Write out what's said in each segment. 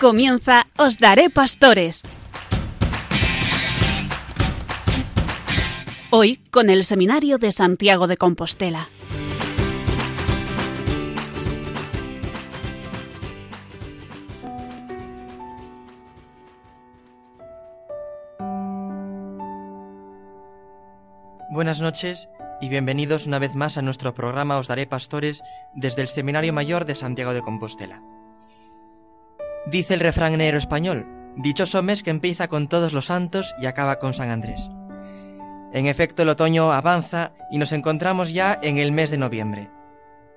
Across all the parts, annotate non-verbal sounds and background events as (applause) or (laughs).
Comienza Os Daré Pastores. Hoy con el Seminario de Santiago de Compostela. Buenas noches y bienvenidos una vez más a nuestro programa Os Daré Pastores desde el Seminario Mayor de Santiago de Compostela. Dice el refrán negro español, dichoso mes que empieza con todos los santos y acaba con San Andrés. En efecto, el otoño avanza y nos encontramos ya en el mes de noviembre.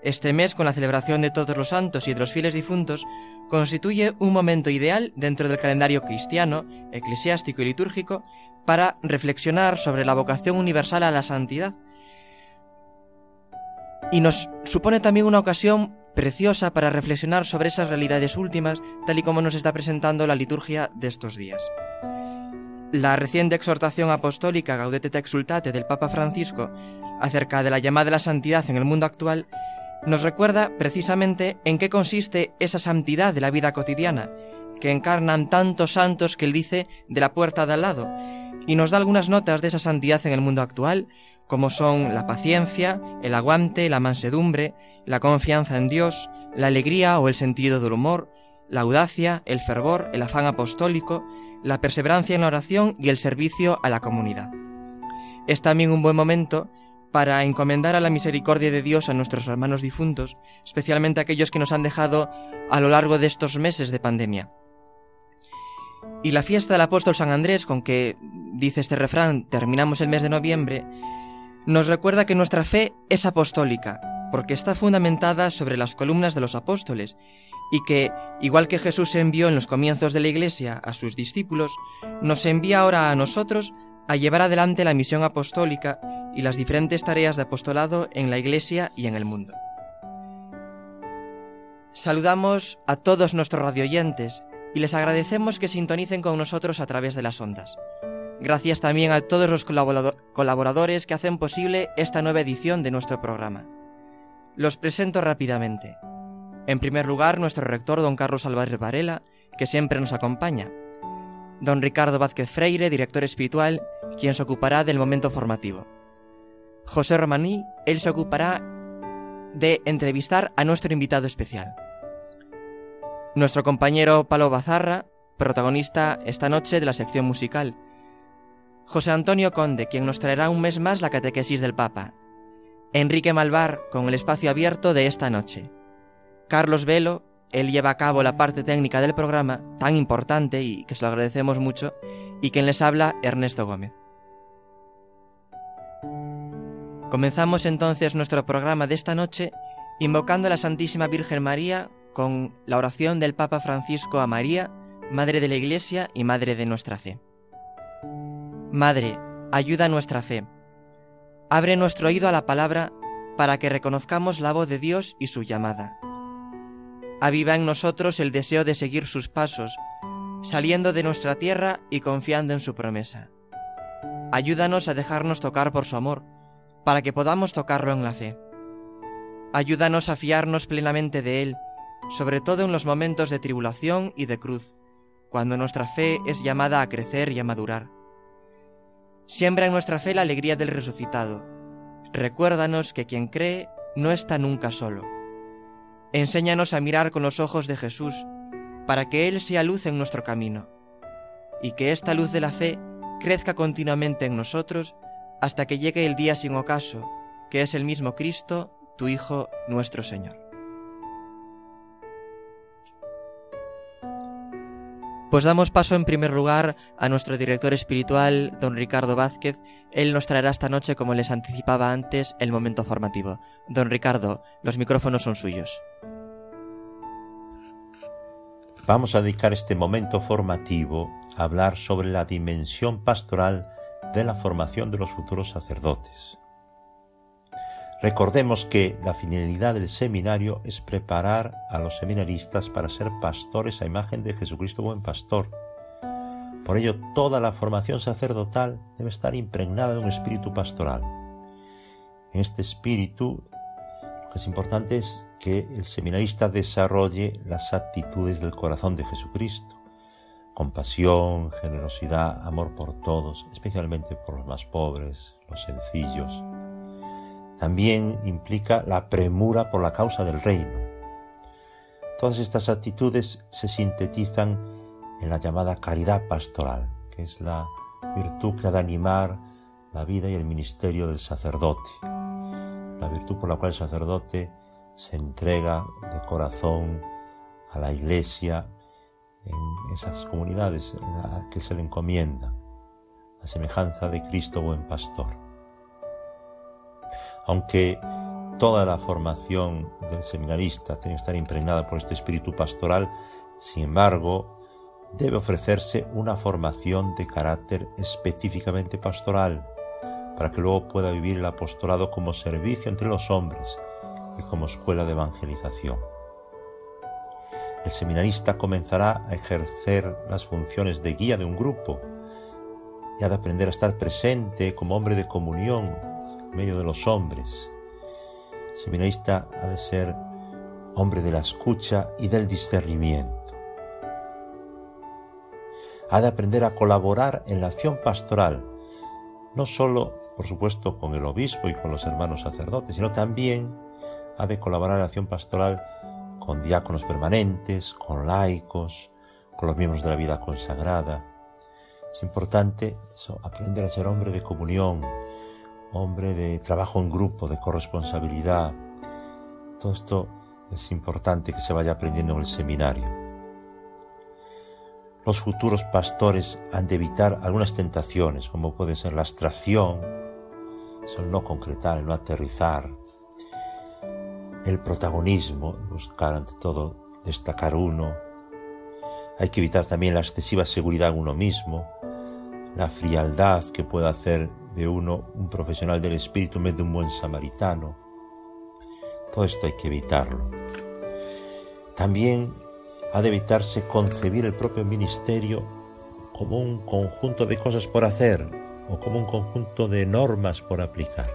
Este mes, con la celebración de todos los santos y de los fieles difuntos, constituye un momento ideal dentro del calendario cristiano, eclesiástico y litúrgico para reflexionar sobre la vocación universal a la santidad. Y nos supone también una ocasión preciosa para reflexionar sobre esas realidades últimas, tal y como nos está presentando la liturgia de estos días. La reciente exhortación apostólica Gaudete te exultate del Papa Francisco acerca de la llamada de la santidad en el mundo actual nos recuerda precisamente en qué consiste esa santidad de la vida cotidiana, que encarnan tantos santos que él dice de la puerta de al lado, y nos da algunas notas de esa santidad en el mundo actual, como son la paciencia, el aguante, la mansedumbre, la confianza en Dios, la alegría o el sentido del humor, la audacia, el fervor, el afán apostólico, la perseverancia en la oración y el servicio a la comunidad. Es también un buen momento para encomendar a la misericordia de Dios a nuestros hermanos difuntos, especialmente aquellos que nos han dejado a lo largo de estos meses de pandemia. Y la fiesta del apóstol San Andrés, con que, dice este refrán, terminamos el mes de noviembre, nos recuerda que nuestra fe es apostólica, porque está fundamentada sobre las columnas de los apóstoles, y que, igual que Jesús envió en los comienzos de la Iglesia a sus discípulos, nos envía ahora a nosotros a llevar adelante la misión apostólica y las diferentes tareas de apostolado en la Iglesia y en el mundo. Saludamos a todos nuestros radioyentes y les agradecemos que sintonicen con nosotros a través de las ondas. Gracias también a todos los colaboradores que hacen posible esta nueva edición de nuestro programa. Los presento rápidamente. En primer lugar, nuestro rector, don Carlos Álvarez Varela, que siempre nos acompaña. Don Ricardo Vázquez Freire, director espiritual, quien se ocupará del momento formativo. José Romaní, él se ocupará de entrevistar a nuestro invitado especial. Nuestro compañero Palo Bazarra, protagonista esta noche de la sección musical, José Antonio Conde, quien nos traerá un mes más la catequesis del Papa. Enrique Malvar, con el espacio abierto de esta noche. Carlos Velo, él lleva a cabo la parte técnica del programa, tan importante y que se lo agradecemos mucho, y quien les habla, Ernesto Gómez. Comenzamos entonces nuestro programa de esta noche invocando a la Santísima Virgen María con la oración del Papa Francisco a María, Madre de la Iglesia y Madre de nuestra fe. Madre, ayuda nuestra fe. Abre nuestro oído a la palabra para que reconozcamos la voz de Dios y su llamada. Aviva en nosotros el deseo de seguir sus pasos, saliendo de nuestra tierra y confiando en su promesa. Ayúdanos a dejarnos tocar por su amor, para que podamos tocarlo en la fe. Ayúdanos a fiarnos plenamente de Él, sobre todo en los momentos de tribulación y de cruz, cuando nuestra fe es llamada a crecer y a madurar. Siembra en nuestra fe la alegría del resucitado. Recuérdanos que quien cree no está nunca solo. Enséñanos a mirar con los ojos de Jesús, para que Él sea luz en nuestro camino, y que esta luz de la fe crezca continuamente en nosotros hasta que llegue el día sin ocaso, que es el mismo Cristo, tu Hijo, nuestro Señor. Pues damos paso en primer lugar a nuestro director espiritual, don Ricardo Vázquez. Él nos traerá esta noche, como les anticipaba antes, el momento formativo. Don Ricardo, los micrófonos son suyos. Vamos a dedicar este momento formativo a hablar sobre la dimensión pastoral de la formación de los futuros sacerdotes. Recordemos que la finalidad del seminario es preparar a los seminaristas para ser pastores a imagen de Jesucristo buen pastor. Por ello, toda la formación sacerdotal debe estar impregnada de un espíritu pastoral. En este espíritu, lo que es importante es que el seminarista desarrolle las actitudes del corazón de Jesucristo. Compasión, generosidad, amor por todos, especialmente por los más pobres, los sencillos. También implica la premura por la causa del reino. Todas estas actitudes se sintetizan en la llamada caridad pastoral, que es la virtud que ha de animar la vida y el ministerio del sacerdote, la virtud por la cual el sacerdote se entrega de corazón a la iglesia en esas comunidades a que se le encomienda, la semejanza de Cristo buen pastor. Aunque toda la formación del seminarista tiene que estar impregnada por este espíritu pastoral, sin embargo, debe ofrecerse una formación de carácter específicamente pastoral, para que luego pueda vivir el apostolado como servicio entre los hombres y como escuela de evangelización. El seminarista comenzará a ejercer las funciones de guía de un grupo y ha de aprender a estar presente como hombre de comunión medio de los hombres. El seminarista ha de ser hombre de la escucha y del discernimiento. Ha de aprender a colaborar en la acción pastoral, no solo por supuesto, con el obispo y con los hermanos sacerdotes, sino también ha de colaborar en la acción pastoral con diáconos permanentes, con laicos, con los miembros de la vida consagrada. Es importante aprender a ser hombre de comunión, hombre de trabajo en grupo, de corresponsabilidad. Todo esto es importante que se vaya aprendiendo en el seminario. Los futuros pastores han de evitar algunas tentaciones, como puede ser la abstracción, el no concretar, el no aterrizar, el protagonismo, buscar ante todo destacar uno. Hay que evitar también la excesiva seguridad en uno mismo, la frialdad que pueda hacer de uno un profesional del espíritu en vez de un buen samaritano. Todo esto hay que evitarlo. También ha de evitarse concebir el propio ministerio como un conjunto de cosas por hacer o como un conjunto de normas por aplicar.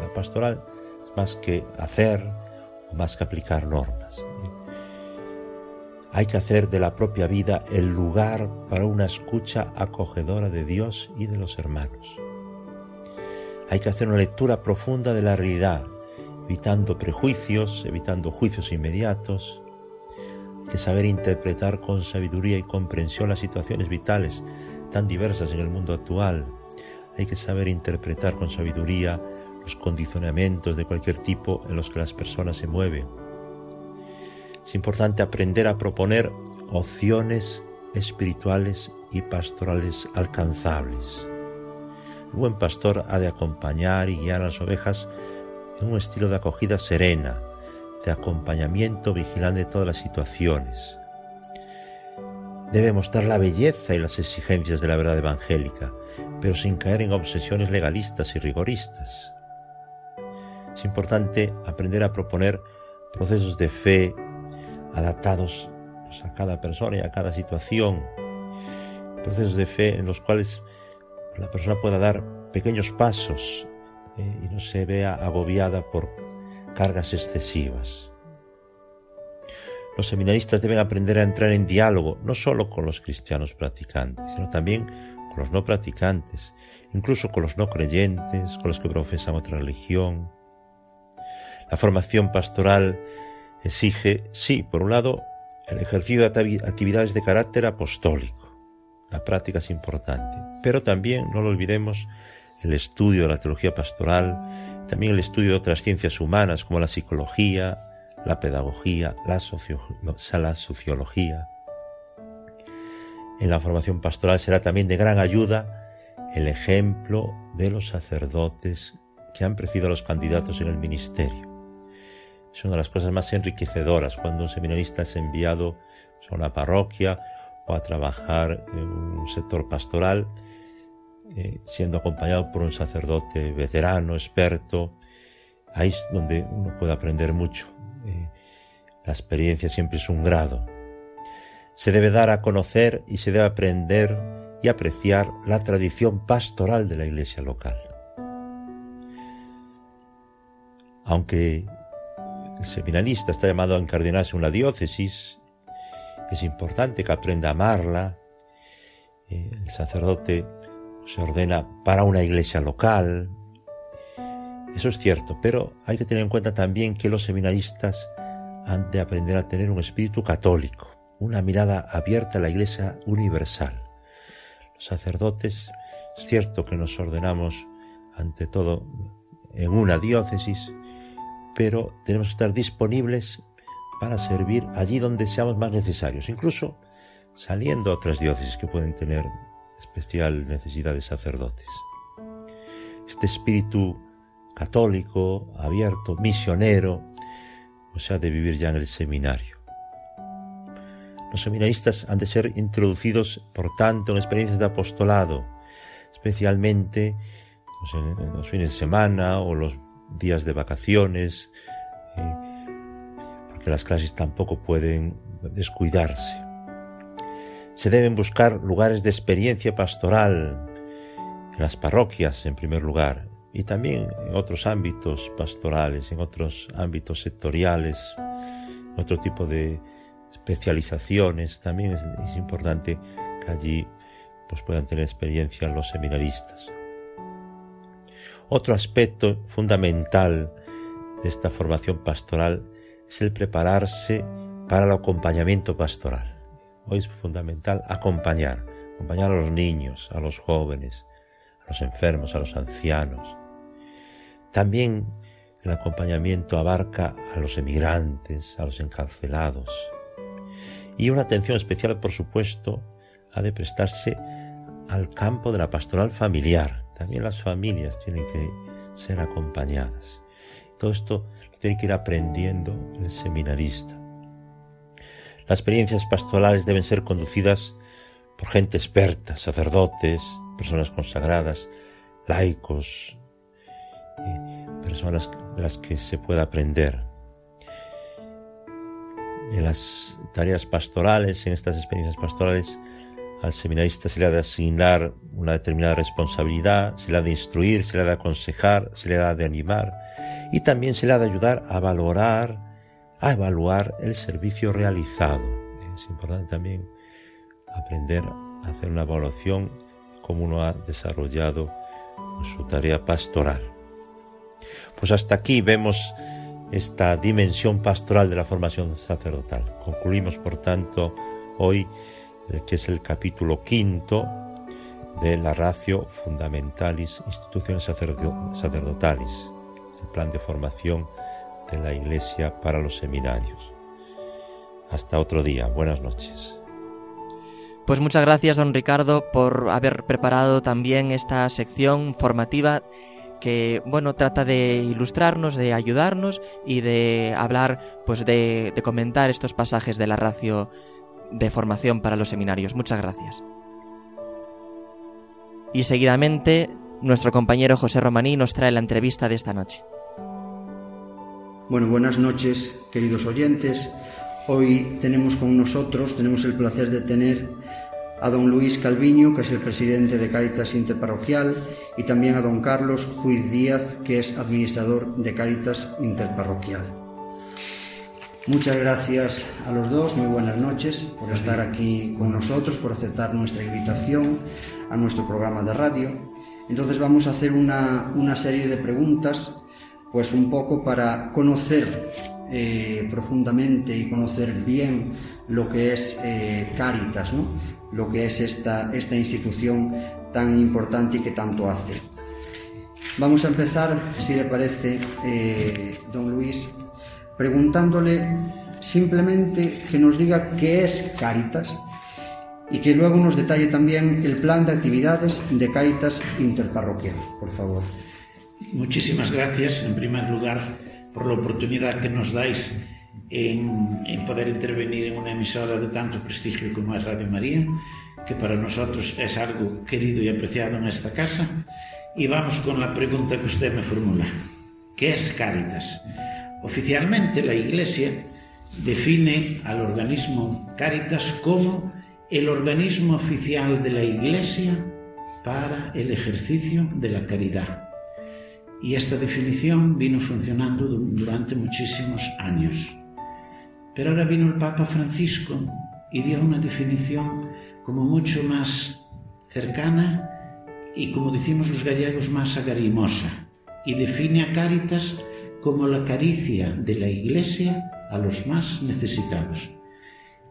La pastoral es más que hacer o más que aplicar normas. Hay que hacer de la propia vida el lugar para una escucha acogedora de Dios y de los hermanos. Hay que hacer una lectura profunda de la realidad, evitando prejuicios, evitando juicios inmediatos, que saber interpretar con sabiduría y comprensión las situaciones vitales tan diversas en el mundo actual. Hay que saber interpretar con sabiduría los condicionamientos de cualquier tipo en los que las personas se mueven. Es importante aprender a proponer opciones espirituales y pastorales alcanzables. El buen pastor ha de acompañar y guiar a las ovejas en un estilo de acogida serena, de acompañamiento vigilante de todas las situaciones. Debe mostrar la belleza y las exigencias de la verdad evangélica, pero sin caer en obsesiones legalistas y rigoristas. Es importante aprender a proponer procesos de fe adaptados a cada persona y a cada situación, procesos de fe en los cuales la persona pueda dar pequeños pasos eh, y no se vea agobiada por cargas excesivas. Los seminaristas deben aprender a entrar en diálogo no solo con los cristianos practicantes, sino también con los no practicantes, incluso con los no creyentes, con los que profesan otra religión. La formación pastoral exige, sí, por un lado, el ejercicio de actividades de carácter apostólico. La práctica es importante, pero también, no lo olvidemos, el estudio de la teología pastoral, también el estudio de otras ciencias humanas como la psicología, la pedagogía, la, sociología. En la formación pastoral será también de gran ayuda el ejemplo de los sacerdotes que han precedido a los candidatos en el ministerio. Es una de las cosas más enriquecedoras cuando un seminarista es enviado a una parroquia o a trabajar en un sector pastoral eh, siendo acompañado por un sacerdote veterano, experto. Ahí es donde uno puede aprender mucho. Eh, la experiencia siempre es un grado. Se debe dar a conocer y se debe aprender y apreciar la tradición pastoral de la iglesia local. Aunque el seminarista está llamado a encardinarse en una diócesis, es importante que aprenda a amarla. Eh, el sacerdote se ordena para una iglesia local. Eso es cierto, pero hay que tener en cuenta también que los seminaristas han de aprender a tener un espíritu católico, una mirada abierta a la iglesia universal. Los sacerdotes, es cierto que nos ordenamos ante todo en una diócesis, pero tenemos que estar disponibles para servir allí donde seamos más necesarios, incluso saliendo a otras diócesis que pueden tener especial necesidad de sacerdotes. Este espíritu católico, abierto, misionero, o sea, de vivir ya en el seminario. Los seminaristas han de ser introducidos, por tanto, en experiencias de apostolado, especialmente pues, en los fines de semana o los días de vacaciones, eh, porque las clases tampoco pueden descuidarse. Se deben buscar lugares de experiencia pastoral en las parroquias, en primer lugar, y también en otros ámbitos pastorales, en otros ámbitos sectoriales, en otro tipo de especializaciones. También es, es importante que allí pues, puedan tener experiencia los seminaristas. Otro aspecto fundamental de esta formación pastoral es el prepararse para el acompañamiento pastoral. Hoy es fundamental acompañar, acompañar a los niños, a los jóvenes, a los enfermos, a los ancianos. También el acompañamiento abarca a los emigrantes, a los encarcelados. Y una atención especial, por supuesto, ha de prestarse al campo de la pastoral familiar. También las familias tienen que ser acompañadas. Todo esto tiene que ir aprendiendo el seminarista. Las experiencias pastorales deben ser conducidas por gente experta, sacerdotes, personas consagradas, laicos, personas de las que se pueda aprender. En las tareas pastorales, en estas experiencias pastorales, al seminarista se le ha de asignar una determinada responsabilidad, se le ha de instruir, se le ha de aconsejar, se le ha de animar y también se le ha de ayudar a valorar a evaluar el servicio realizado. Es importante también aprender a hacer una evaluación como uno ha desarrollado su tarea pastoral. Pues hasta aquí vemos esta dimensión pastoral de la formación sacerdotal. Concluimos, por tanto, hoy el que es el capítulo quinto de la Ratio Fundamentalis Instituciones Sacerdotalis, plan de formación de la Iglesia para los seminarios. Hasta otro día, buenas noches. Pues muchas gracias, don Ricardo, por haber preparado también esta sección formativa que, bueno, trata de ilustrarnos, de ayudarnos y de hablar, pues de, de comentar estos pasajes de la ratio de formación para los seminarios. Muchas gracias. Y seguidamente, nuestro compañero José Romaní nos trae la entrevista de esta noche. Bueno, buenas noches, queridos oyentes. Hoy tenemos con nosotros, tenemos el placer de tener a don Luis Calviño, que es el presidente de Cáritas Interparroquial, y también a don Carlos Juiz Díaz, que es administrador de Cáritas Interparroquial. Muchas gracias a los dos, muy buenas noches por estar aquí con nosotros, por aceptar nuestra invitación a nuestro programa de radio. Entonces vamos a hacer una, una serie de preguntas pues un poco para conocer eh, profundamente y conocer bien lo que es eh, Cáritas, ¿no? lo que es esta, esta institución tan importante y que tanto hace. Vamos a empezar, si le parece, eh, don Luis, preguntándole simplemente que nos diga qué es Cáritas y que luego nos detalle también el plan de actividades de Cáritas Interparroquial, por favor. Muchísimas gracias, en primer lugar, por la oportunidad que nos dais en, poder intervenir en una emisora de tanto prestigio como es Radio María, que para nosotros es algo querido y apreciado en esta casa. Y vamos con la pregunta que usted me formula. ¿Qué es Cáritas? Oficialmente la Iglesia define al organismo Cáritas como el organismo oficial de la Iglesia para el ejercicio de la caridad Y esta definición vino funcionando durante muchísimos años. Pero ahora vino el Papa Francisco y dio una definición como mucho más cercana y, como decimos los gallegos, más agarimosa. Y define a Cáritas como la caricia de la Iglesia a los más necesitados.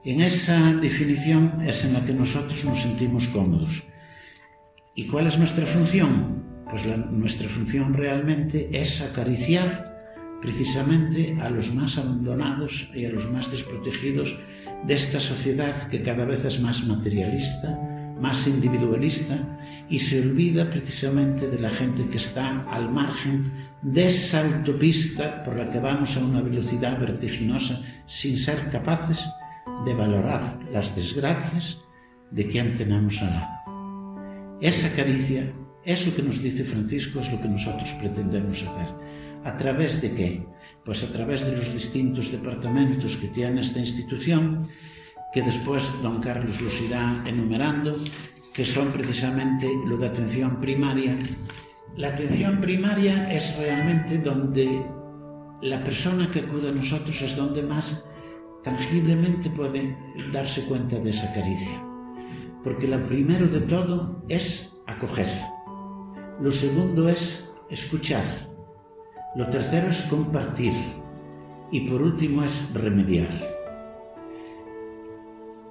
En esa definición es en la que nosotros nos sentimos cómodos. ¿Y cuál es nuestra función? Pues nuestra función realmente es acariciar precisamente a los más abandonados y a los más desprotegidos de esta sociedad que cada vez es más materialista, más individualista y se olvida precisamente de la gente que está al margen de esa autopista por la que vamos a una velocidad vertiginosa sin ser capaces de valorar las desgracias de quien tenemos al lado. Esa caricia, eso que nos dice Francisco, es lo que nosotros pretendemos hacer. ¿A través de qué? Pues a través de los distintos departamentos que tiene esta institución, que después don Carlos los irá enumerando, que son precisamente lo de atención primaria. La atención primaria es realmente donde la persona que acude a nosotros es donde más tangiblemente puede darse cuenta de esa caricia. Porque lo primero de todo es acoger. Lo segundo es escuchar. Lo tercero es compartir. Y por último es remediar.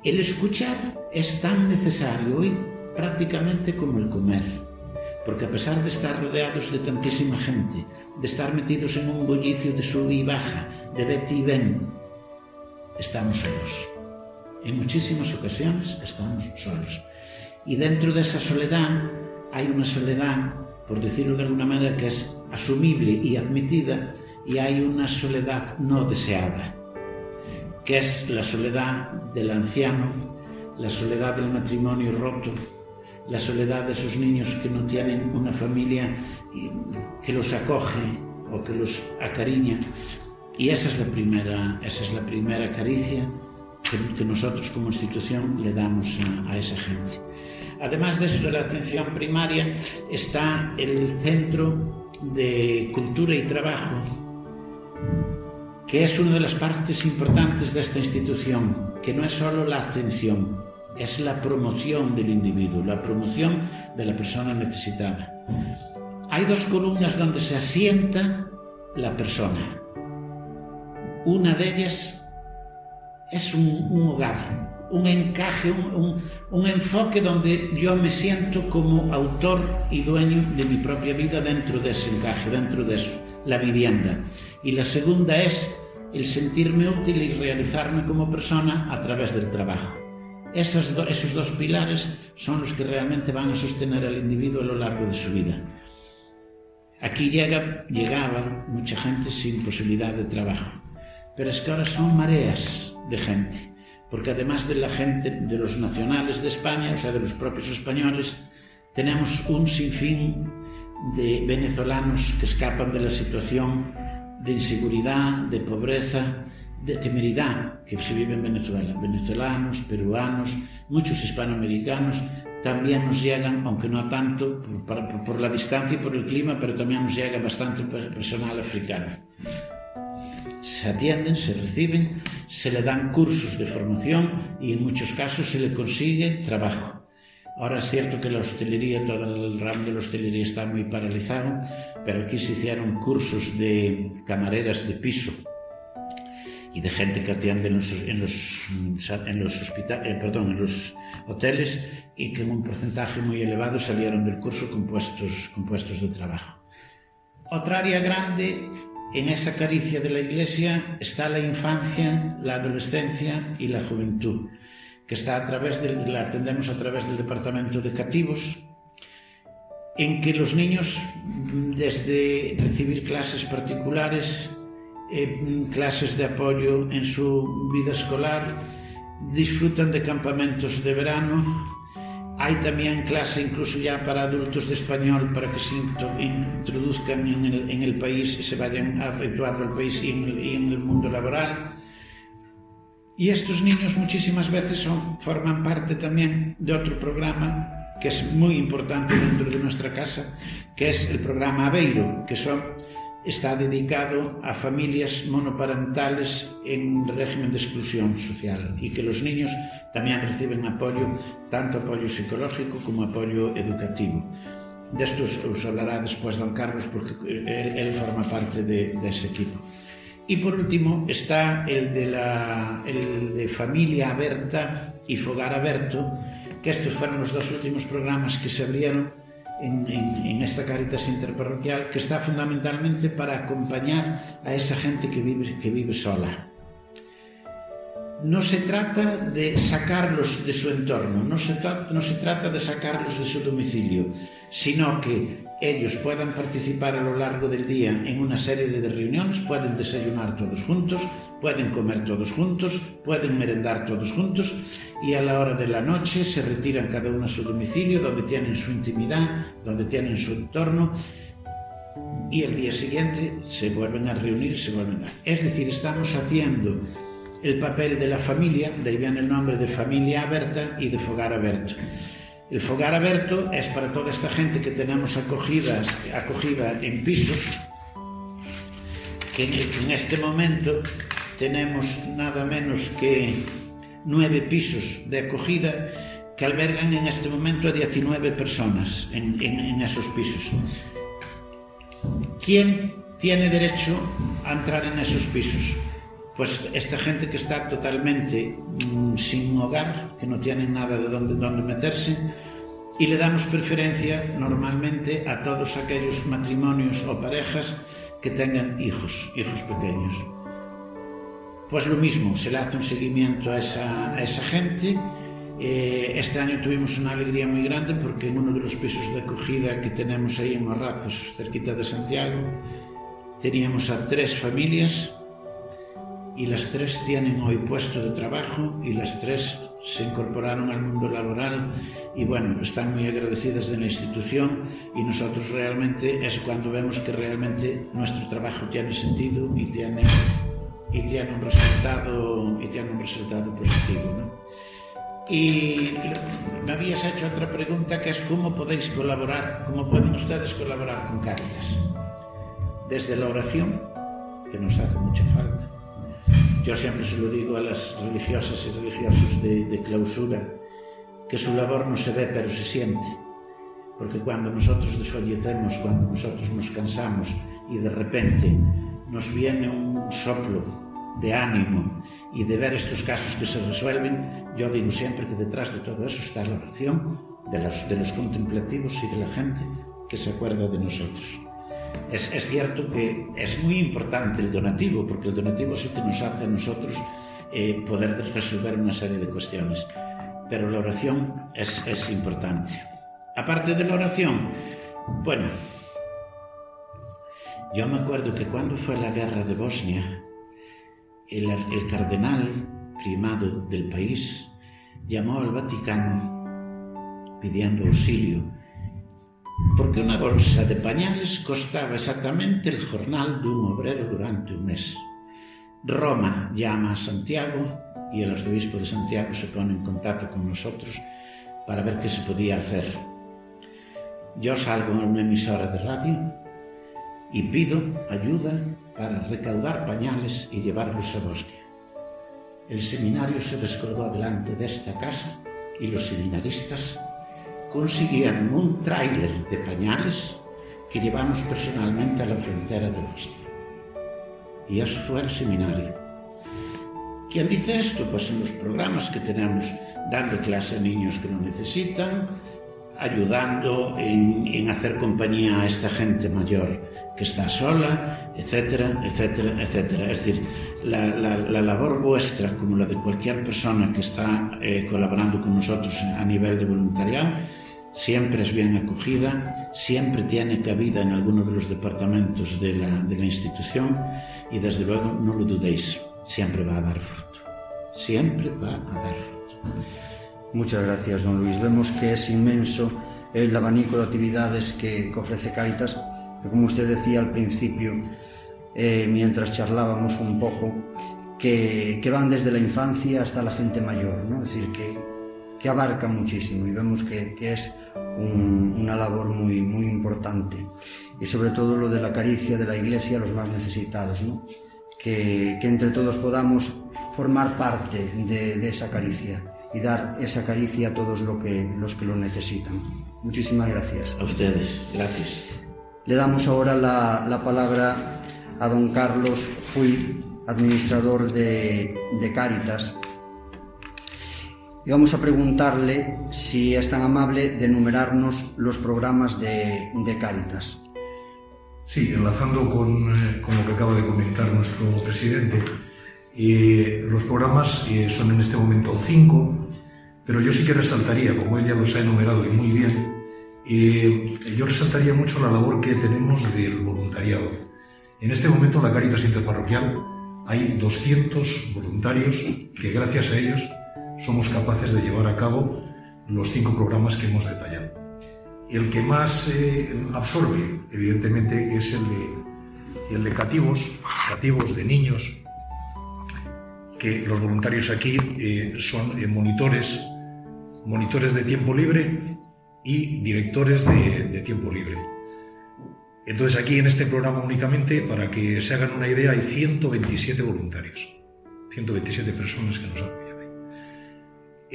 El escuchar es tan necesario hoy prácticamente como el comer, porque a pesar de estar rodeados de tantísima gente, de estar metidos en un bullicio de sub y baja, de vete y ven, estamos solos. En muchísimas ocasiones estamos solos. Y dentro de esa soledad hay una soledad, por decirlo de alguna manera, que es asumible y admitida, y hay una soledad no deseada que es la soledad del anciano, la soledad del matrimonio roto, la soledad de esos niños que no tienen una familia que los acoge o que los acariña. Y esa es la primera, esa es la primera caricia que, nosotros como institución le damos a esa gente. Además de esto de la atención primaria, está el Centro de Cultura y Trabajo, que es una de las partes importantes de esta institución, que no es solo la atención, es la promoción del individuo, la promoción de la persona necesitada. Hay dos columnas donde se asienta la persona. Una de ellas es un, un hogar, un encaje, un, un, enfoque donde yo me siento como autor y dueño de mi propia vida dentro de ese encaje, dentro de la vivienda. Y la segunda es el sentirme útil y realizarme como persona a través del trabajo. Esas do, esos dos pilares son los que realmente van a sostener al individuo a lo largo de su vida. Aquí llega, llegaba mucha gente sin posibilidad de trabajo, pero es que ahora son mareas de gente, porque además de la gente, de los nacionales de España, o sea, de los propios españoles, tenemos un sinfín de venezolanos que escapan de la situación de inseguridad, de pobreza, de temeridad que se vive en Venezuela. Venezolanos, peruanos, muchos hispanoamericanos también nos llegan, aunque no tanto por, por, por, la distancia y por el clima, pero también nos llega bastante personal africano. Se atienden, se reciben, se le dan cursos de formación y en muchos casos se le consigue trabajo. Ahora es cierto que la hostelería, todo el ramo de la hostelería está muy paralizado, pero aquí se hicieron cursos de camareras de piso y de gente que atiende en los, en los, en eh, perdón, en los hoteles y que en un porcentaje muy elevado salieron del curso con puestos, con puestos de trabajo. Otra área grande en esa caricia de la iglesia está la infancia, la adolescencia y la juventud que está a través del, la atendemos a través del departamento de cativos, en que los niños, desde recibir clases particulares, eh, clases de apoyo en su vida escolar, disfrutan de campamentos de verano. Hay también clase incluso ya para adultos de español para que se introduzcan en el, país, se vayan habituando al país y en, y el mundo laboral. Y estos niños muchísimas veces forman parte también de otro programa que es muy importante dentro de nuestra casa, que es el programa Aveiro, que son, está dedicado a familias monoparentales en régimen de exclusión social y que los niños también reciben apoio, tanto apoio psicológico como apoio educativo. Destos os hablará despois don Carlos porque él, él forma parte de, de ese equipo. Y por último está el de, la, el de Familia Aberta y Fogar Aberto, que estes fueron os dos últimos programas que se abrieron en, esta Caritas Interparroquial, que está fundamentalmente para acompañar a esa gente que vive, que vive sola. No se trata de sacarlos de su entorno, no se, no se trata de sacarlos de su domicilio, sino que ellos puedan participar a lo largo del día en una serie de reuniones, pueden desayunar todos juntos, pueden comer todos juntos, pueden merendar todos juntos y a la hora de la noche se retiran cada uno a su domicilio, donde tienen su intimidad, donde tienen su entorno y el día siguiente se vuelven a reunir, se vuelven a... Es decir, estamos haciendo el papel de la familia, de ahí viene el nombre de familia abierta y de fogar abierto. El fogar abierto es para toda esta gente que tenemos acogidas, acogida en pisos, que en este momento tenemos nada menos que nueve pisos de acogida que albergan en este momento a 19 personas en, en esos pisos. ¿Quién tiene derecho a entrar en esos pisos? Pues esta gente que está totalmente mmm, sin hogar, que no tienen nada de donde, donde meterse, y le damos preferencia normalmente a todos aquellos matrimonios o parejas que tengan hijos, hijos pequeños. Pues lo mismo, se le hace un seguimiento a esa, a esa gente. Eh, este año tuvimos una alegría muy grande porque en uno de los pisos de acogida que tenemos ahí en Morrazos, cerquita de Santiago, teníamos a tres familias y las tres tienen hoy puesto de trabajo y las tres se incorporaron al mundo laboral y bueno, están muy agradecidas de la institución y nosotros realmente es cuando vemos que realmente nuestro trabajo tiene sentido y tiene, y tiene un resultado y tiene un resultado positivo, ¿no? Y me habías hecho otra pregunta que es cómo podéis colaborar, cómo pueden ustedes colaborar con Cáritas. Desde la oración, que nos hace mucha falta, Yo siempre se lo digo a las religiosas y religiosos de, clausura, que su labor no se ve pero se siente. Porque cuando nosotros desfallecemos, cuando nosotros nos cansamos y de repente nos viene un soplo de ánimo y de ver estos casos que se resuelven, yo digo siempre que detrás de todo eso está la oración de los contemplativos y de la gente que se acuerda de nosotros. Es, es, cierto que es muy importante el donativo, porque el donativo sí que nos hace a nosotros eh, poder resolver una serie de cuestiones. Pero la oración es, es importante. Aparte de la oración, bueno, yo me acuerdo que cuando fue la guerra de Bosnia, el, el cardenal primado del país llamó al Vaticano pidiendo auxilio porque unha bolsa de pañales costaba exactamente el jornal dun obrero durante un mes. Roma llama a Santiago y el arzobispo de Santiago se pone en contacto con nosotros para ver qué se podía hacer. Yo salgo en una emisora de radio y pido ayuda para recaudar pañales y llevarlos a Bosnia. El seminario se descolgó delante de esta casa y los seminaristas consiguieron un tráiler de pañales que llevamos personalmente a la frontera de Bosnia. Y eso fue el seminario. ¿Quién dice esto? Pues en los programas que tenemos, dando clase a niños que lo necesitan, ayudando en, en hacer compañía a esta gente mayor que está sola, etcétera, etcétera, etcétera. Es decir, la, la, la labor vuestra, como la de cualquier persona que está eh, colaborando con nosotros a nivel de voluntariado, siempre es bien acogida, siempre tiene cabida en alguno de los departamentos de la, de la institución y desde luego no lo dudéis, siempre va a dar fruto, siempre va a dar fruto. Muchas gracias, don Luis. Vemos que es inmenso el abanico de actividades que, ofrece Cáritas, que como usted decía al principio, eh, mientras charlábamos un poco, que, que van desde la infancia hasta la gente mayor, ¿no? Es decir, que, que abarca muchísimo y vemos que, que es una labor muy, muy importante. Y sobre todo lo de la caricia de la Iglesia a los más necesitados, ¿no? que, que entre todos podamos formar parte de, de, esa caricia y dar esa caricia a todos lo que, los que lo necesitan. Muchísimas gracias. A ustedes, gracias. Le damos ahora la, la palabra a don Carlos Fuiz, administrador de, de Cáritas, y vamos a preguntarle si es tan amable de enumerarnos los programas de, de Cáritas. Sí, enlazando con, eh, con, lo que acaba de comentar nuestro presidente, eh, los programas eh, son en este momento cinco, pero yo sí que resaltaría, como él ya los ha enumerado y muy bien, yo resaltaría mucho la labor que tenemos del voluntariado. En este momento en la Cáritas Interparroquial hay 200 voluntarios que gracias a ellos somos capaces de llevar a cabo los cinco programas que hemos detallado. El que más eh, absorbe, evidentemente, es el de, el de cativos, cativos de niños, que los voluntarios aquí eh, son eh, monitores, monitores de tiempo libre y directores de, de tiempo libre. Entonces aquí en este programa únicamente, para que se hagan una idea, hay 127 voluntarios, 127 personas que nos ahí.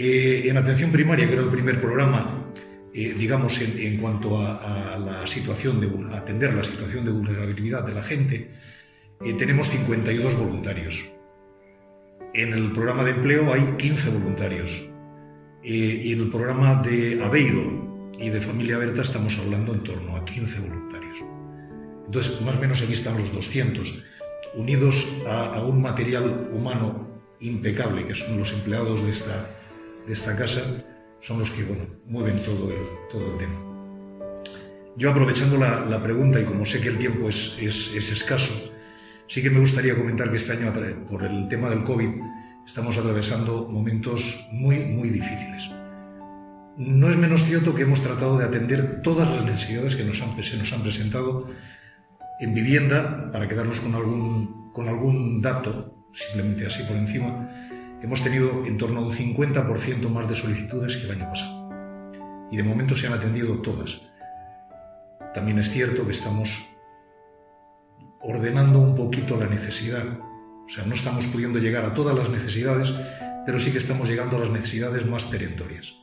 Eh, en atención primaria, que era el primer programa, eh, digamos, en, en cuanto a, a, la situación de a atender la situación de vulnerabilidad de la gente, eh, tenemos 52 voluntarios. En el programa de empleo hay 15 voluntarios. Eh, y en el programa de Aveiro y de Familia Berta estamos hablando en torno a 15 voluntarios. Entonces, más o menos aquí están los 200, unidos a, a un material humano impecable, que son los empleados de esta, de esta casa, son los que bueno, mueven todo el, todo el tema. Yo aprovechando la, la, pregunta y como sé que el tiempo es, es, es, escaso, sí que me gustaría comentar que este año, por el tema del COVID, estamos atravesando momentos muy, muy difíciles. No es menos cierto que hemos tratado de atender todas las necesidades que nos han, se nos han presentado en vivienda, para quedarnos con algún, con algún dato, simplemente así por encima, hemos tenido en torno a un 50% más de solicitudes que el año pasado. Y de momento se han atendido todas. También es cierto que estamos ordenando un poquito la necesidad. O sea, no estamos pudiendo llegar a todas las necesidades, pero sí que estamos llegando a las necesidades más perentorias.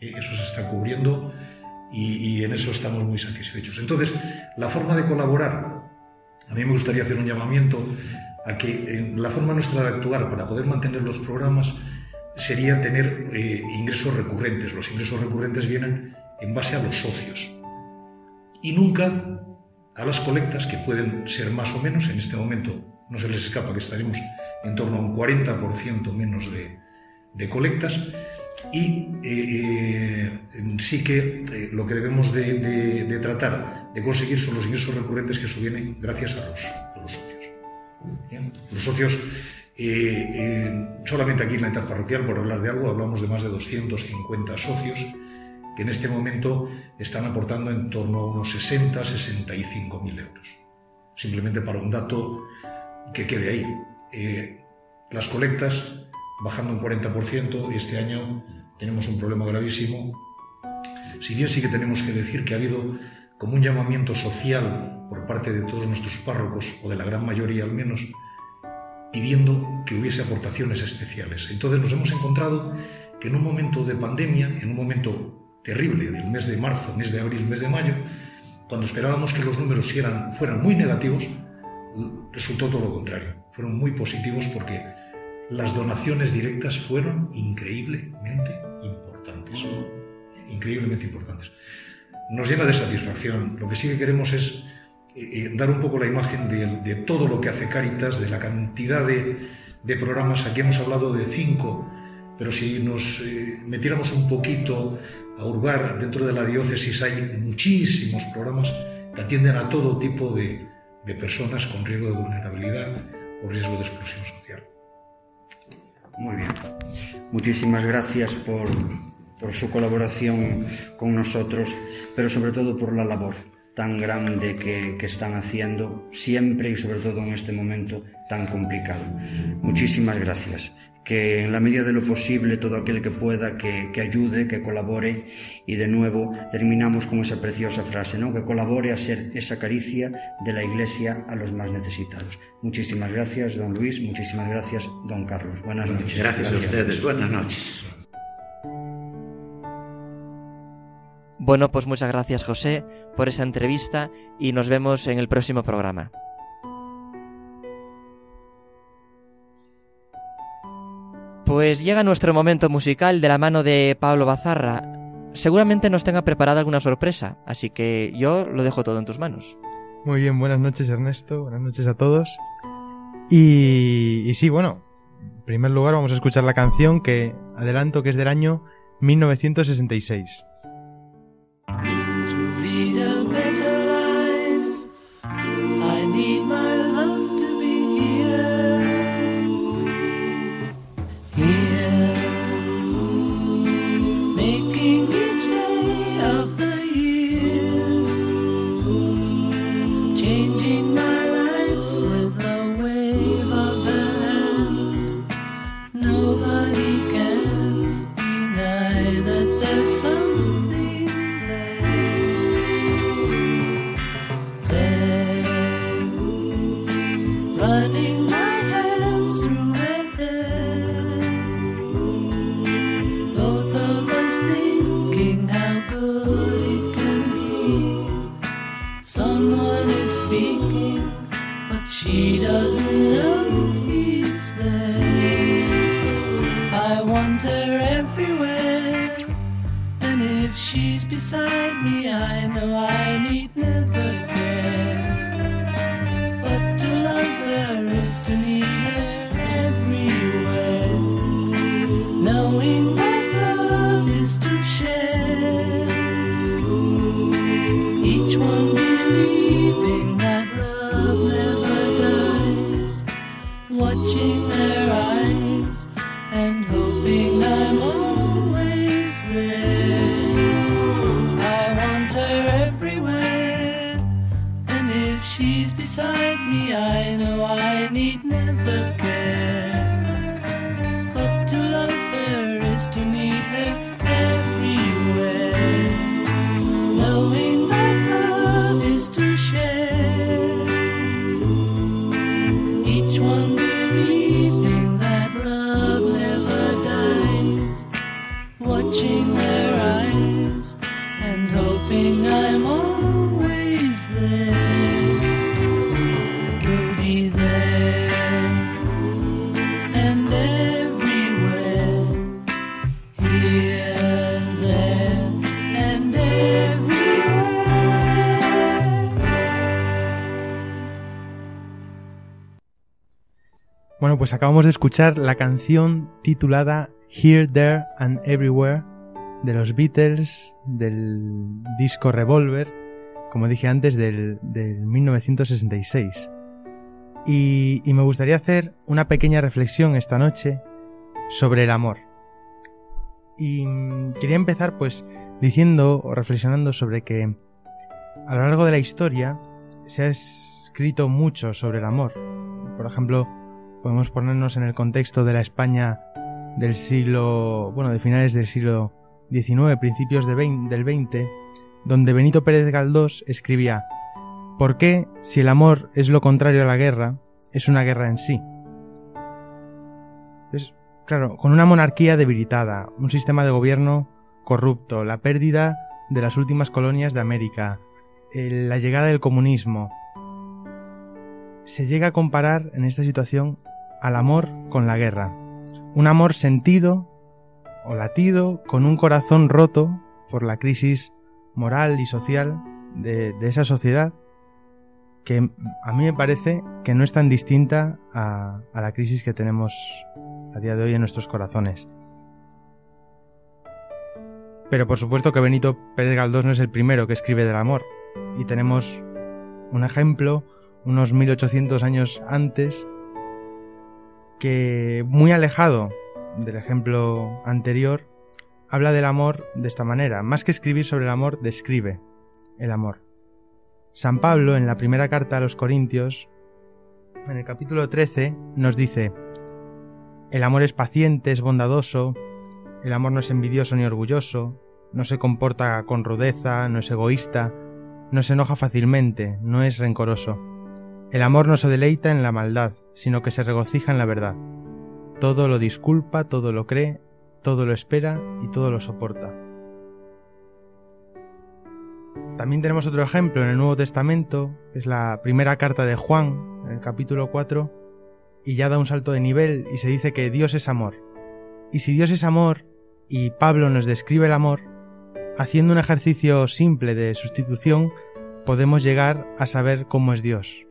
Eso se está cubriendo y, y, en eso estamos muy satisfechos. Entonces, la forma de colaborar, a mí me gustaría hacer un llamamiento a que la forma nuestra de actuar para poder mantener los programas sería tener eh, ingresos recurrentes. Los ingresos recurrentes vienen en base a los socios y nunca a las colectas que pueden ser más o menos. En este momento no se les escapa que estaremos en torno a un 40% menos de, colectas y eh, eh, sí que lo que debemos de, tratar de conseguir son los ingresos recurrentes que subvienen gracias a los, a los socios. ¿Bien? Los socios, solamente aquí en la interparroquial, por hablar de algo, hablamos de más de 250 socios que en este momento están aportando en torno a unos 60, 65 mil euros. Simplemente para un dato que quede ahí. las colectas bajando un 40% y este año tenemos un problema gravísimo. Si bien sí que tenemos que decir que ha habido como un llamamiento social por parte de todos nuestros párrocos, o de la gran mayoría al menos, pidiendo que hubiese aportaciones especiales. Entonces nos hemos encontrado que en un momento de pandemia, en un momento terrible del mes de marzo, mes de abril, mes de mayo, cuando esperábamos que los números eran, fueran muy negativos, resultó todo lo contrario. Fueron muy positivos porque las donaciones directas fueron increíblemente importantes. Increíblemente importantes. Nos llena de satisfacción. Lo que sí que queremos es eh, dar un poco la imagen de, todo lo que hace Caritas, de la cantidad de, programas. Aquí hemos hablado de cinco, pero si nos eh, metiéramos un poquito a hurgar dentro de la diócesis, hay muchísimos programas que atienden a todo tipo de personas con riesgo de vulnerabilidad o riesgo de exclusión social. Muy bien. Muchísimas gracias por, por, su colaboración con nosotros, pero sobre todo por la labor, tan grande que, que, están haciendo siempre y sobre todo en este momento tan complicado. Muchísimas gracias. Que en la medida de lo posible todo aquel que pueda que, que ayude, que colabore y de nuevo terminamos con esa preciosa frase, ¿no? que colabore a ser esa caricia de la Iglesia a los más necesitados. Muchísimas gracias, don Luis, muchísimas gracias, don Carlos. Buenas noches. Gracias, gracias. a ustedes, buenas noches. Bueno, pues muchas gracias José por esa entrevista y nos vemos en el próximo programa. Pues llega nuestro momento musical de la mano de Pablo Bazarra. Seguramente nos tenga preparada alguna sorpresa, así que yo lo dejo todo en tus manos. Muy bien, buenas noches Ernesto, buenas noches a todos. Y, y sí, bueno, en primer lugar vamos a escuchar la canción que adelanto que es del año 1966. Pues acabamos de escuchar la canción titulada Here, There and Everywhere de los Beatles del disco Revolver, como dije antes, del, 1966. Y, me gustaría hacer una pequeña reflexión esta noche sobre el amor. Y quería empezar pues diciendo o reflexionando sobre que a lo largo de la historia se ha escrito mucho sobre el amor. Por ejemplo, podemos ponernos en el contexto de la España del siglo, bueno, de finales del siglo XIX, principios del XX, donde Benito Pérez Galdós escribía, ¿por qué, si el amor es lo contrario a la guerra, es una guerra en sí? Es, claro, con una monarquía debilitada, un sistema de gobierno corrupto, la pérdida de las últimas colonias de América, la llegada del comunismo, se llega a comparar en esta situación al amor con la guerra. Un amor sentido o latido con un corazón roto por la crisis moral y social de, esa sociedad que a mí me parece que no es tan distinta a, a, la crisis que tenemos a día de hoy en nuestros corazones. Pero por supuesto que Benito Pérez Galdós no es el primero que escribe del amor. Y tenemos un ejemplo unos 1800 años antes que muy alejado del ejemplo anterior, habla del amor de esta manera. Más que escribir sobre el amor, describe el amor. San Pablo, en la primera carta a los Corintios, en el capítulo 13, nos dice, el amor es paciente, es bondadoso, el amor no es envidioso ni orgulloso, no se comporta con rudeza, no es egoísta, no se enoja fácilmente, no es rencoroso. El amor no se deleita en la maldad, sino que se regocija en la verdad. Todo lo disculpa, todo lo cree, todo lo espera y todo lo soporta. También tenemos otro ejemplo en el Nuevo Testamento, es la primera carta de Juan, en el capítulo 4, y ya da un salto de nivel y se dice que Dios es amor. Y si Dios es amor, y Pablo nos describe el amor, haciendo un ejercicio simple de sustitución, podemos llegar a saber cómo es Dios.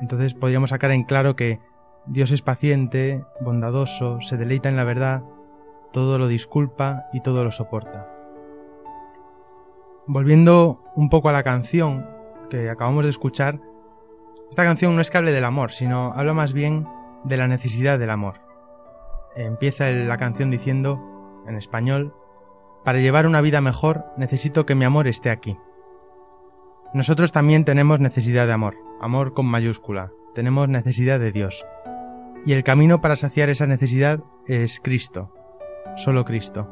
Entonces podríamos sacar en claro que Dios es paciente, bondadoso, se deleita en la verdad, todo lo disculpa y todo lo soporta. Volviendo un poco a la canción que acabamos de escuchar, esta canción no es que hable del amor, sino habla más bien de la necesidad del amor. Empieza la canción diciendo, en español, para llevar una vida mejor necesito que mi amor esté aquí. Nosotros también tenemos necesidad de amor, amor con mayúscula, tenemos necesidad de Dios. Y el camino para saciar esa necesidad es Cristo, solo Cristo.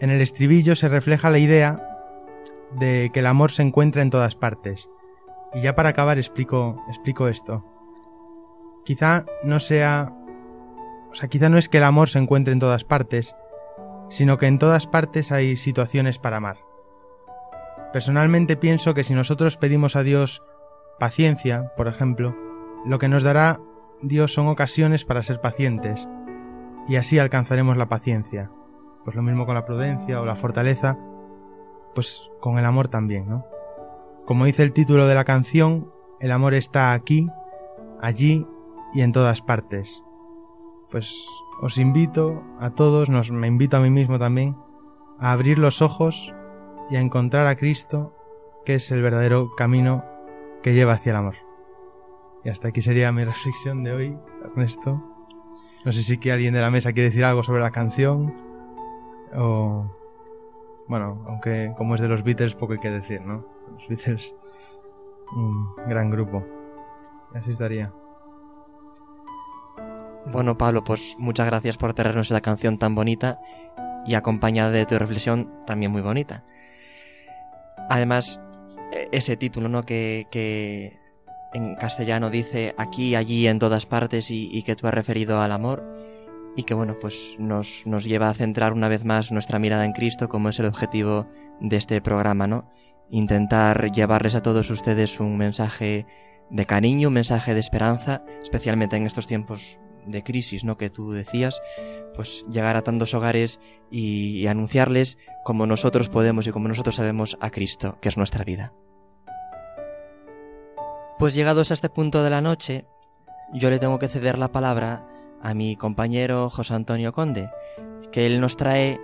En el estribillo se refleja la idea de que el amor se encuentra en todas partes. Y ya para acabar explico, explico esto. Quizá no sea... O sea, quizá no es que el amor se encuentre en todas partes, sino que en todas partes hay situaciones para amar. Personalmente pienso que si nosotros pedimos a Dios paciencia, por ejemplo, lo que nos dará Dios son ocasiones para ser pacientes, y así alcanzaremos la paciencia. Pues lo mismo con la prudencia o la fortaleza, pues con el amor también, ¿no? Como dice el título de la canción, el amor está aquí, allí y en todas partes. Pues os invito a todos, nos, me invito a mí mismo también, a abrir los ojos y a encontrar a Cristo, que es el verdadero camino que lleva hacia el amor. Y hasta aquí sería mi reflexión de hoy, Ernesto. No sé si que alguien de la mesa quiere decir algo sobre la canción o bueno, aunque como es de los Beatles poco hay que decir, ¿no? Los Beatles un gran grupo. Así estaría. Bueno, Pablo, pues muchas gracias por traernos esa canción tan bonita y acompañada de tu reflexión también muy bonita. Además, ese título, ¿no? Que, que en castellano dice aquí, allí, en todas partes y, que tú has referido al amor y que bueno, pues nos, nos, lleva a centrar una vez más nuestra mirada en Cristo como es el objetivo de este programa, ¿no? Intentar llevarles a todos ustedes un mensaje de cariño, un mensaje de esperanza, especialmente en estos tiempos de crisis, ¿no? Que tú decías, pues llegar a tantos hogares y, anunciarles como nosotros podemos y como nosotros sabemos a Cristo, que es nuestra vida. Pues llegados a este punto de la noche, yo le tengo que ceder la palabra a mi compañero José Antonio Conde, que él nos trae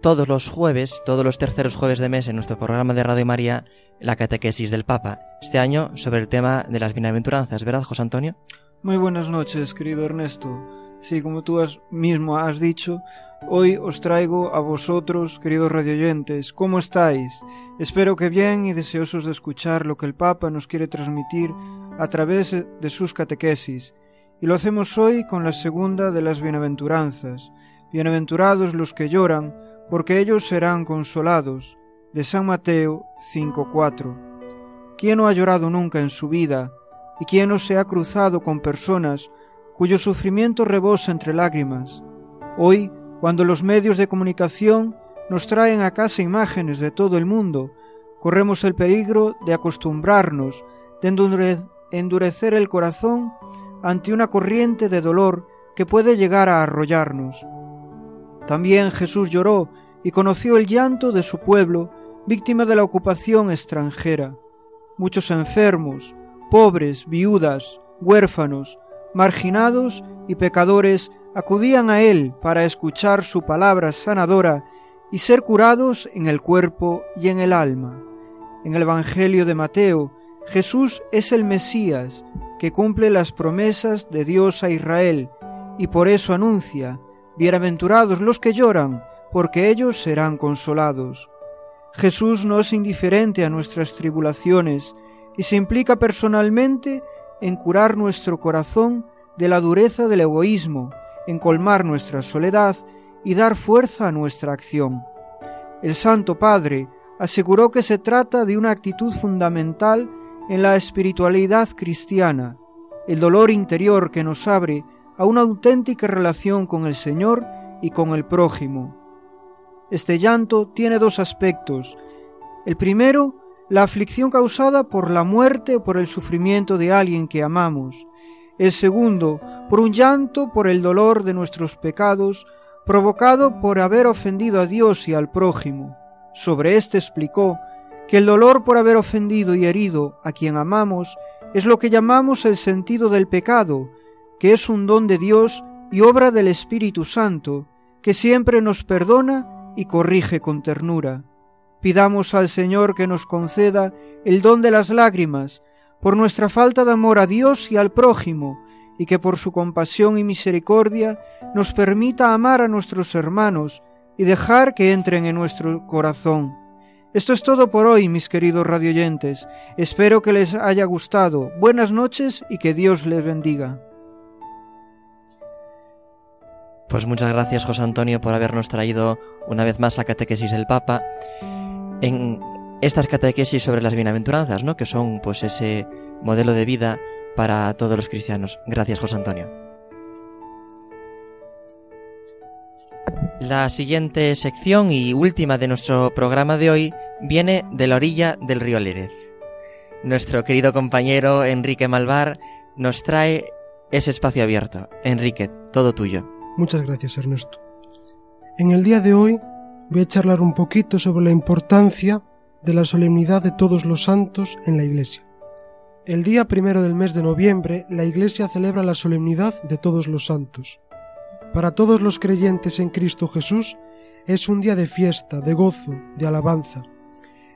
todos los jueves, todos los terceros jueves de mes en nuestro programa de Radio María, la catequesis del Papa. Este año sobre el tema de las bienaventuranzas, ¿verdad, José Antonio? Muy buenas noches, querido Ernesto. Sí, como tú mismo has dicho, hoy os traigo a vosotros, queridos radioyentes, ¿cómo estáis? Espero que bien y deseosos de escuchar lo que el Papa nos quiere transmitir a través de sus catequesis. Y lo hacemos hoy con la segunda de las bienaventuranzas. Bienaventurados los que lloran, porque ellos serán consolados. De San Mateo 5.4. ¿Quién no ha llorado nunca en su vida? ¿Y quién no se ha cruzado con personas cuyo sufrimiento rebosa entre lágrimas? Hoy, cuando los medios de comunicación nos traen a casa imágenes de todo el mundo, corremos el peligro de acostumbrarnos, de endurecer el corazón ante una corriente de dolor que puede llegar a arrollarnos. También Jesús lloró y conoció el llanto de su pueblo, víctima de la ocupación extranjera. Muchos enfermos, pobres, viudas, huérfanos, marginados y pecadores acudían a Él para escuchar su palabra sanadora y ser curados en el cuerpo y en el alma. En el Evangelio de Mateo, Jesús es el Mesías que cumple las promesas de Dios a Israel y por eso anuncia, Bienaventurados los que lloran, porque ellos serán consolados. Jesús no es indiferente a nuestras tribulaciones y se implica personalmente en curar nuestro corazón de la dureza del egoísmo, en colmar nuestra soledad y dar fuerza a nuestra acción. El Santo Padre aseguró que se trata de una actitud fundamental en la espiritualidad cristiana, el dolor interior que nos abre a una auténtica relación con el Señor y con el prójimo. Este llanto tiene dos aspectos. El primero, la aflicción causada por la muerte o por el sufrimiento de alguien que amamos. El segundo, por un llanto por el dolor de nuestros pecados, provocado por haber ofendido a Dios y al prójimo. Sobre éste explicó que el dolor por haber ofendido y herido a quien amamos es lo que llamamos el sentido del pecado, que es un don de Dios y obra del Espíritu Santo, que siempre nos perdona y corrige con ternura. Pidamos al Señor que nos conceda el don de las lágrimas, por nuestra falta de amor a Dios y al prójimo, y que por su compasión y misericordia nos permita amar a nuestros hermanos y dejar que entren en nuestro corazón. Esto es todo por hoy, mis queridos radioyentes. Espero que les haya gustado. Buenas noches y que Dios les bendiga. Pues muchas gracias, José Antonio, por habernos traído una vez más la catequesis del Papa. En estas catequesis sobre las bienaventuranzas, ¿no? Que son pues ese modelo de vida para todos los cristianos. Gracias, José Antonio. La siguiente sección y última de nuestro programa de hoy viene de la orilla del río Lérez. Nuestro querido compañero Enrique Malvar nos trae ese espacio abierto. Enrique, todo tuyo. Muchas gracias, Ernesto. En el día de hoy voy a charlar un poquito sobre la importancia de la solemnidad de todos los santos en la Iglesia. El día primero del mes de noviembre, la Iglesia celebra la solemnidad de todos los santos. Para todos los creyentes en Cristo Jesús es un día de fiesta, de gozo, de alabanza.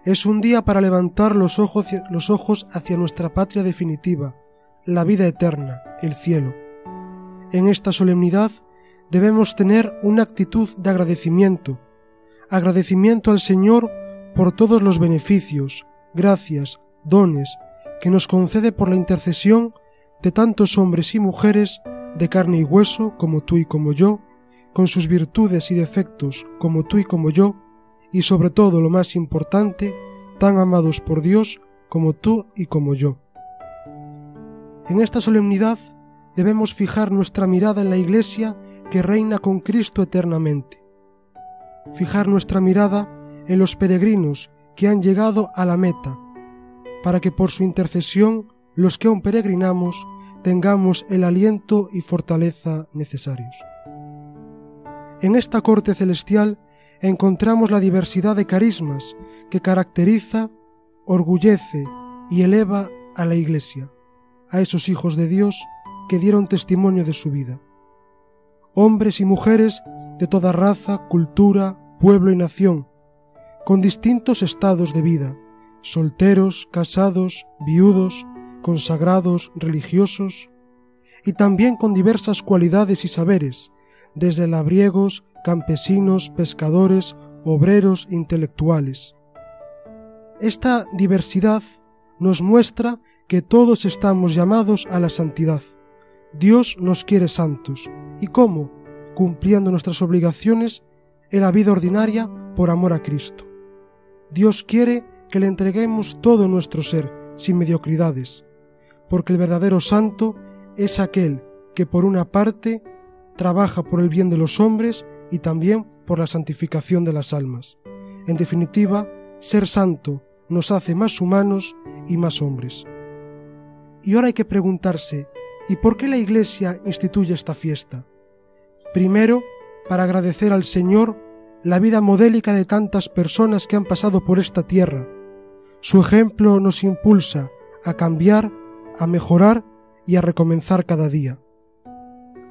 Es un día para levantar los ojos, los ojos hacia nuestra patria definitiva, la vida eterna, el cielo. En esta solemnidad debemos tener una actitud de agradecimiento, agradecimiento al Señor por todos los beneficios, gracias, dones que nos concede por la intercesión de tantos hombres y mujeres de carne y hueso como tú y como yo, con sus virtudes y defectos como tú y como yo, y sobre todo lo más importante, tan amados por Dios como tú y como yo. En esta solemnidad debemos fijar nuestra mirada en la Iglesia que reina con Cristo eternamente. Fijar nuestra mirada en los peregrinos que han llegado a la meta, para que por su intercesión los que aún peregrinamos tengamos el aliento y fortaleza necesarios. En esta corte celestial encontramos la diversidad de carismas que caracteriza, orgullece y eleva a la Iglesia, a esos hijos de Dios que dieron testimonio de su vida. Hombres y mujeres de toda raza, cultura, pueblo y nación, con distintos estados de vida, solteros, casados, viudos, consagrados, religiosos, y también con diversas cualidades y saberes, desde labriegos, campesinos, pescadores, obreros, intelectuales. Esta diversidad nos muestra que todos estamos llamados a la santidad. Dios nos quiere santos. ¿Y cómo? Cumpliendo nuestras obligaciones en la vida ordinaria por amor a Cristo. Dios quiere que le entreguemos todo nuestro ser, sin mediocridades, porque el verdadero santo es aquel que por una parte trabaja por el bien de los hombres y también por la santificación de las almas. En definitiva, ser santo nos hace más humanos y más hombres. Y ahora hay que preguntarse, ¿y por qué la Iglesia instituye esta fiesta? Primero, para agradecer al Señor la vida modélica de tantas personas que han pasado por esta tierra. Su ejemplo nos impulsa a cambiar a mejorar y a recomenzar cada día.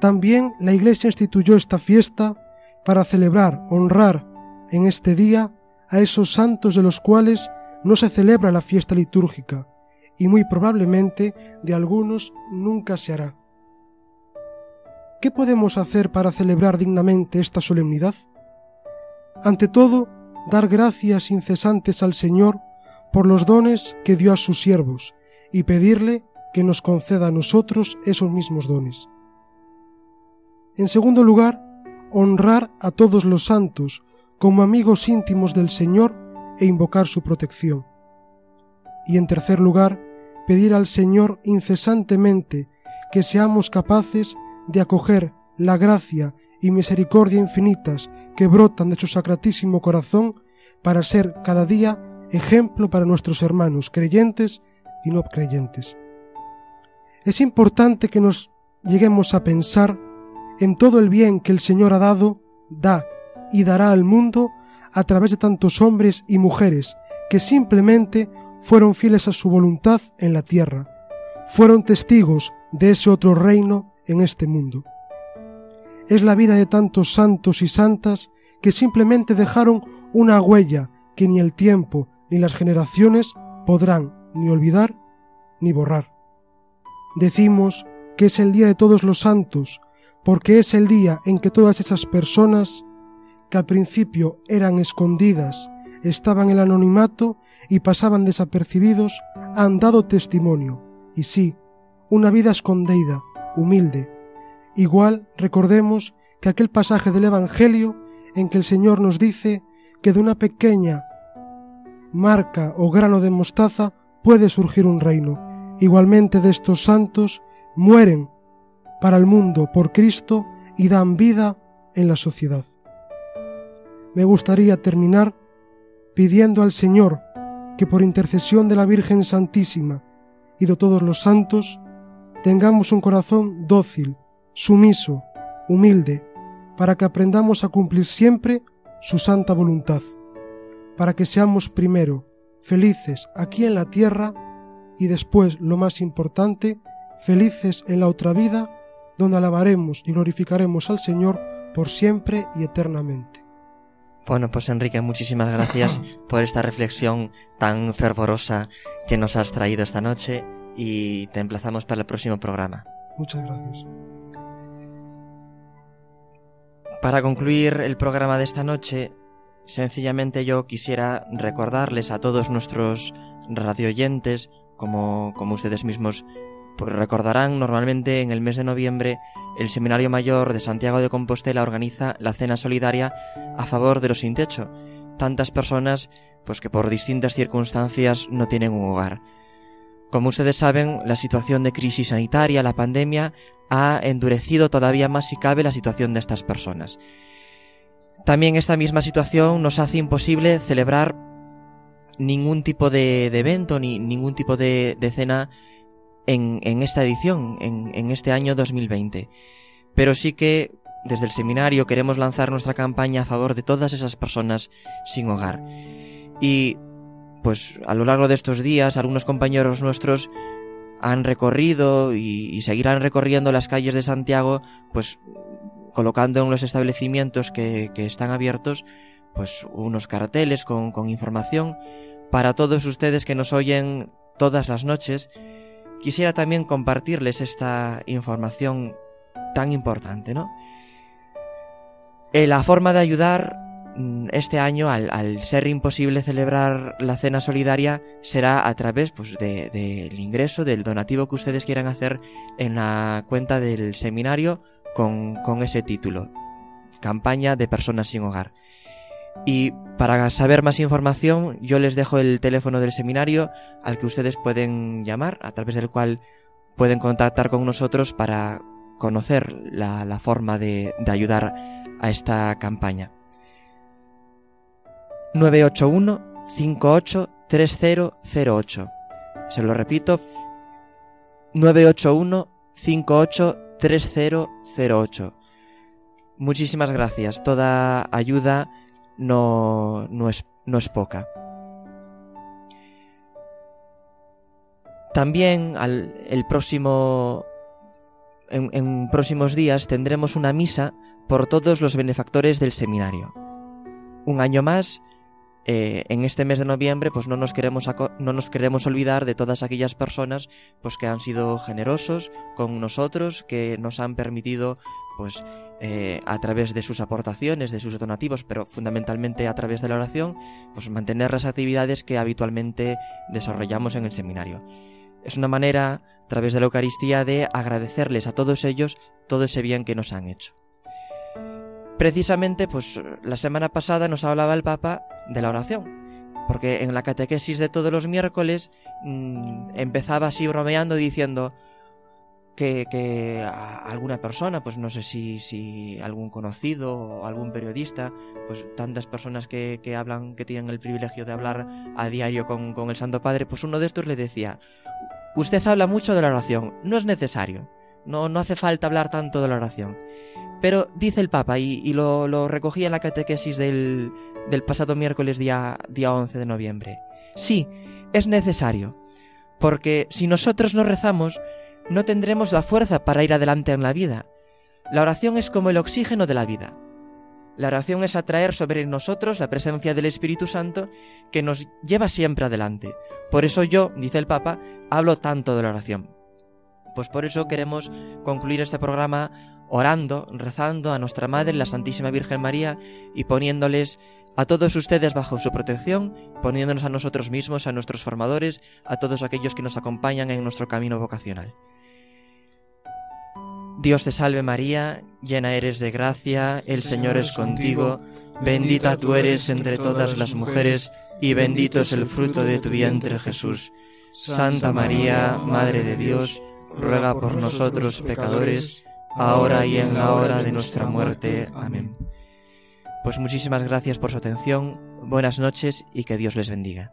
También la Iglesia instituyó esta fiesta para celebrar, honrar en este día a esos santos de los cuales no se celebra la fiesta litúrgica y muy probablemente de algunos nunca se hará. ¿Qué podemos hacer para celebrar dignamente esta solemnidad? Ante todo, dar gracias incesantes al Señor por los dones que dio a sus siervos y pedirle que nos conceda a nosotros esos mismos dones. En segundo lugar, honrar a todos los santos como amigos íntimos del Señor e invocar su protección. Y en tercer lugar, pedir al Señor incesantemente que seamos capaces de acoger la gracia y misericordia infinitas que brotan de su sacratísimo corazón para ser cada día ejemplo para nuestros hermanos creyentes y no creyentes. Es importante que nos lleguemos a pensar en todo el bien que el Señor ha dado, da y dará al mundo a través de tantos hombres y mujeres que simplemente fueron fieles a su voluntad en la tierra, fueron testigos de ese otro reino en este mundo. Es la vida de tantos santos y santas que simplemente dejaron una huella que ni el tiempo ni las generaciones podrán ni olvidar ni borrar. Decimos que es el día de todos los santos, porque es el día en que todas esas personas que al principio eran escondidas, estaban en el anonimato y pasaban desapercibidos, han dado testimonio, y sí, una vida escondida, humilde. Igual recordemos que aquel pasaje del Evangelio en que el Señor nos dice que de una pequeña marca o grano de mostaza puede surgir un reino. Igualmente de estos santos mueren para el mundo por Cristo y dan vida en la sociedad. Me gustaría terminar pidiendo al Señor que por intercesión de la Virgen Santísima y de todos los santos tengamos un corazón dócil, sumiso, humilde, para que aprendamos a cumplir siempre su santa voluntad, para que seamos primero felices aquí en la tierra y después, lo más importante, felices en la otra vida, donde alabaremos y glorificaremos al Señor por siempre y eternamente. Bueno, pues Enrique, muchísimas gracias (laughs) por esta reflexión tan fervorosa que nos has traído esta noche y te emplazamos para el próximo programa. Muchas gracias. Para concluir el programa de esta noche, sencillamente yo quisiera recordarles a todos nuestros radioyentes, como, como ustedes mismos pues recordarán, normalmente en el mes de noviembre el Seminario Mayor de Santiago de Compostela organiza la cena solidaria a favor de los sin techo, tantas personas pues que por distintas circunstancias no tienen un hogar. Como ustedes saben, la situación de crisis sanitaria, la pandemia, ha endurecido todavía más si cabe la situación de estas personas. También esta misma situación nos hace imposible celebrar ningún tipo de, evento ni ningún tipo de, cena en, esta edición, en, en este año 2020. Pero sí que desde el seminario queremos lanzar nuestra campaña a favor de todas esas personas sin hogar. Y pues a lo largo de estos días algunos compañeros nuestros han recorrido y, seguirán recorriendo las calles de Santiago, pues colocando en los establecimientos que, están abiertos, pues unos carteles con, con información para todos ustedes que nos oyen todas las noches. Quisiera también compartirles esta información tan importante, ¿no? Eh, la forma de ayudar este año, al, ser imposible celebrar la cena solidaria, será a través pues, del ingreso, del donativo que ustedes quieran hacer en la cuenta del seminario con, ese título, Campaña de Personas sin Hogar. Y para saber más información, yo les dejo el teléfono del seminario al que ustedes pueden llamar, a través del cual pueden contactar con nosotros para conocer la, forma de ayudar a esta campaña. 981 58 3008. Se lo repito, 981 58 3008. Muchísimas gracias. Toda ayuda no, no, es, no es poca. También al, el próximo, en, en próximos días tendremos una misa por todos los benefactores del seminario. Un año más eh, en este mes de noviembre pues no nos, queremos no nos queremos olvidar de todas aquellas personas pues que han sido generosos con nosotros, que nos han permitido pues eh, a través de sus aportaciones, de sus donativos, pero fundamentalmente a través de la oración, pues mantener las actividades que habitualmente desarrollamos en el seminario. Es una manera, a través de la Eucaristía, de agradecerles a todos ellos todo ese bien que nos han hecho. Precisamente, pues la semana pasada nos hablaba el Papa de la oración, porque en la catequesis de todos los miércoles mmm, empezaba así bromeando diciendo que, alguna persona, pues no sé si, algún conocido o algún periodista, pues tantas personas que, hablan, que tienen el privilegio de hablar a diario con el Santo Padre, pues uno de estos le decía, usted habla mucho de la oración, no es necesario, no, no hace falta hablar tanto de la oración. Pero dice el Papa, y, lo, lo, recogía en la catequesis del, del pasado miércoles día, día 11 de noviembre. Sí, es necesario, porque si nosotros no rezamos, no tendremos la fuerza para ir adelante en la vida. La oración es como el oxígeno de la vida. La oración es atraer sobre nosotros la presencia del Espíritu Santo que nos lleva siempre adelante. Por eso yo, dice el Papa, hablo tanto de la oración. Pues por eso queremos concluir este programa orando, rezando a nuestra Madre, la Santísima Virgen María, y poniéndoles a todos ustedes bajo su protección, poniéndonos a nosotros mismos, a nuestros formadores, a todos aquellos que nos acompañan en nuestro camino vocacional. Dios te salve María, llena eres de gracia, el Señor es contigo, bendita tú eres entre todas las mujeres, y bendito es el fruto de tu vientre Jesús. Santa María, Madre de Dios, ruega por nosotros pecadores, ahora y en la hora de nuestra muerte. Amén. Pues muchísimas gracias por su atención, buenas noches y que Dios les bendiga.